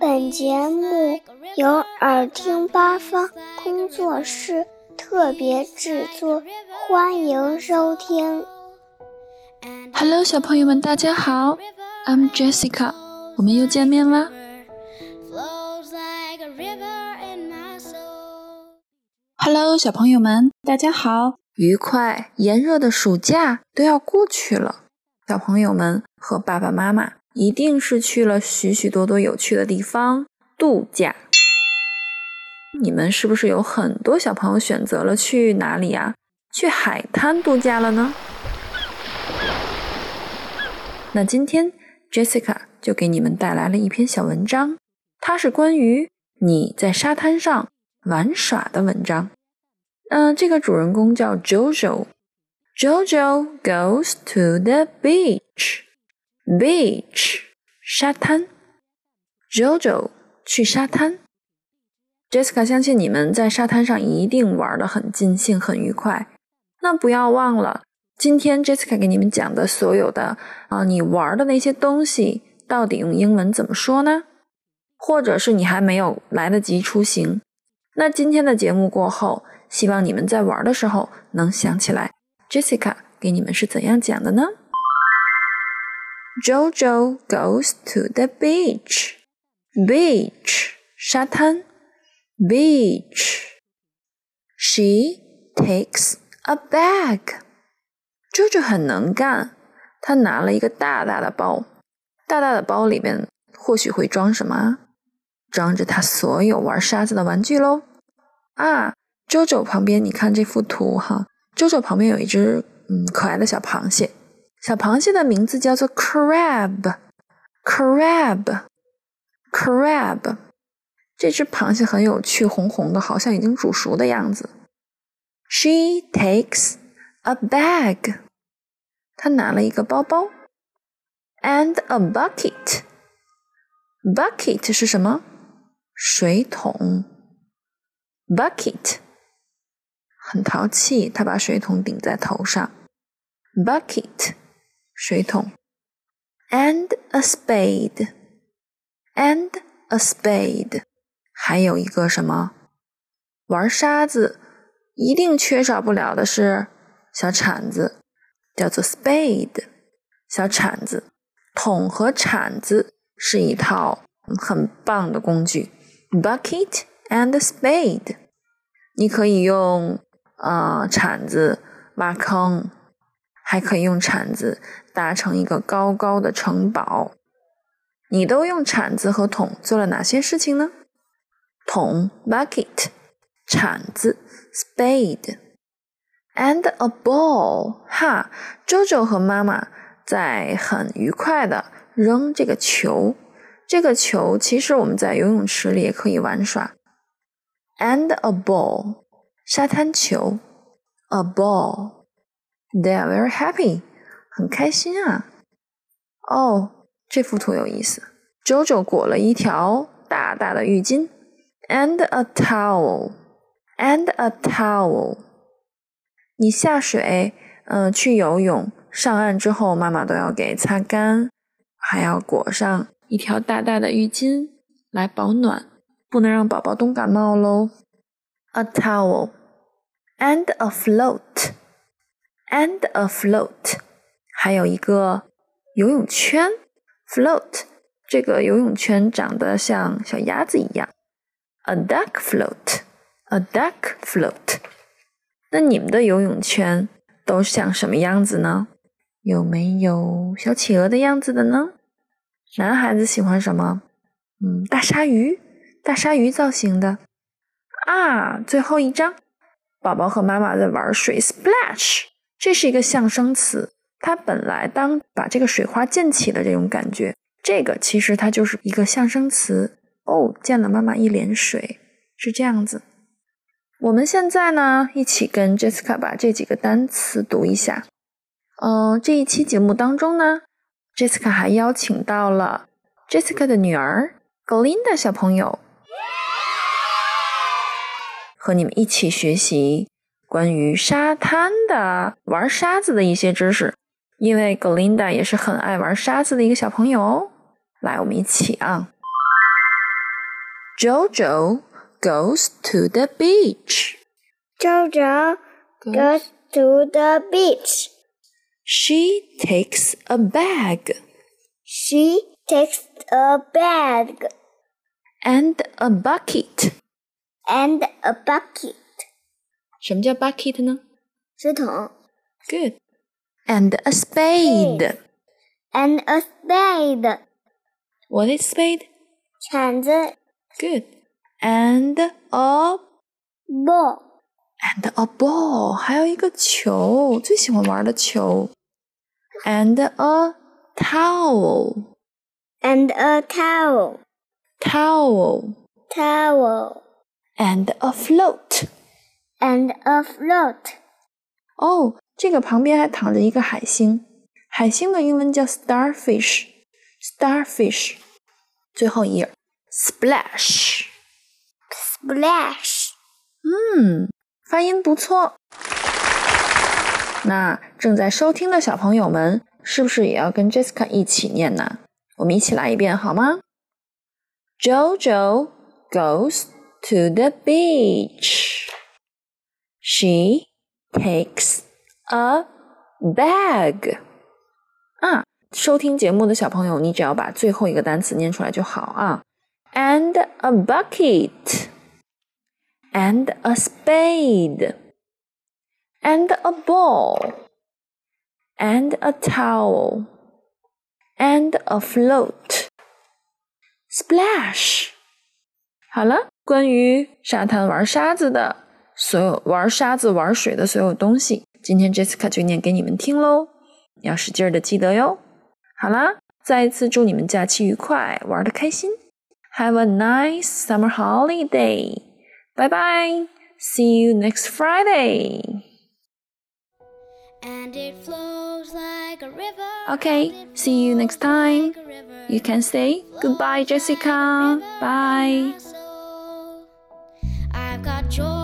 本节目由耳听八方工作室特别制作，欢迎收听。Hello，小朋友们，大家好，I'm Jessica，我们又见面啦。Hello，小朋友们，大家好，愉快炎热的暑假都要过去了，小朋友们和爸爸妈妈。一定是去了许许多多有趣的地方度假。你们是不是有很多小朋友选择了去哪里呀？去海滩度假了呢？那今天 Jessica 就给你们带来了一篇小文章，它是关于你在沙滩上玩耍的文章。嗯，这个主人公叫 JoJo Jojo goes to the beach。Beach，沙滩。Jojo 去沙滩。Jessica 相信你们在沙滩上一定玩的很尽兴、很愉快。那不要忘了，今天 Jessica 给你们讲的所有的啊，你玩的那些东西，到底用英文怎么说呢？或者是你还没有来得及出行，那今天的节目过后，希望你们在玩的时候能想起来 Jessica 给你们是怎样讲的呢？Jojo goes to the beach. Beach 沙滩 beach. She takes a bag. Jojo 很能干，他拿了一个大大的包。大大的包里面或许会装什么？装着他所有玩沙子的玩具喽。啊，Jojo 旁边你看这幅图哈，Jojo 旁边有一只嗯可爱的小螃蟹。小螃蟹的名字叫做 crab，crab，crab。这只螃蟹很有趣，红红的，好像已经煮熟的样子。She takes a bag，她拿了一个包包，and a bucket。bucket 是什么？水桶。bucket 很淘气，他把水桶顶在头上。bucket。水桶，and a spade，and a spade，还有一个什么？玩沙子一定缺少不了的是小铲子，叫做 spade，小铲子。桶和铲子是一套很棒的工具，bucket and spade。你可以用啊铲子挖坑。还可以用铲子搭成一个高高的城堡。你都用铲子和桶做了哪些事情呢？桶 （bucket）、铲子 （spade），and a ball。哈，JoJo 和妈妈在很愉快的扔这个球。这个球其实我们在游泳池里也可以玩耍。and a ball，沙滩球，a ball。They are very happy，很开心啊。哦，这幅图有意思。JoJo 裹了一条大大的浴巾，and a towel，and a towel。你下水，嗯，去游泳，上岸之后，妈妈都要给擦干，还要裹上一条大大的浴巾来保暖，不能让宝宝冻感冒喽。A towel。And a float，and a float，还有一个游泳圈，float 这个游泳圈长得像小鸭子一样，a duck float，a duck float。那你们的游泳圈都像什么样子呢？有没有小企鹅的样子的呢？男孩子喜欢什么？嗯，大鲨鱼，大鲨鱼造型的。啊，最后一张，宝宝和妈妈在玩水，splash。这是一个象声词，它本来当把这个水花溅起的这种感觉，这个其实它就是一个象声词。哦，溅了妈妈一脸水，是这样子。我们现在呢，一起跟 Jessica 把这几个单词读一下。嗯，这一期节目当中呢，Jessica 还邀请到了 Jessica 的女儿 Glinda 小朋友，和你们一起学习。关于沙滩的玩沙子的一些知识，因为 Glinda 也是很爱玩沙子的一个小朋友。来，我们一起啊 Jojo goes to the beach. Jojo goes to the beach. She takes a bag. She takes a bag and a bucket. And a bucket. 什么叫 bucket 呢？水桶。Good. And a spade. And a spade. What is spade? 铲子。Good. And a ball. And a ball. 还有一个球，最喜欢玩的球。And a towel. And a towel. Towel. Towel. And a float. And a float. 哦，这个旁边还躺着一个海星。海星的英文叫 starfish。starfish。最后一页，splash。splash。嗯，发音不错。那正在收听的小朋友们，是不是也要跟 Jessica 一起念呢？我们一起来一遍好吗？Jojo goes to the beach. She takes a bag. 啊，收听节目的小朋友，你只要把最后一个单词念出来就好啊。And a bucket. And a spade. And a ball. And a towel. And a float. Splash. 好了， 关于沙滩玩沙子的所有玩沙子玩水的所有东西，今天 Jessica 就念给你们听喽，要使劲的记得哟。好啦，再一次祝你们假期愉快，玩的开心。Have a nice summer holiday. Bye bye. See you next Friday. And it flows like a river. Okay, see you next time. You can say goodbye, Jessica. Bye. joy.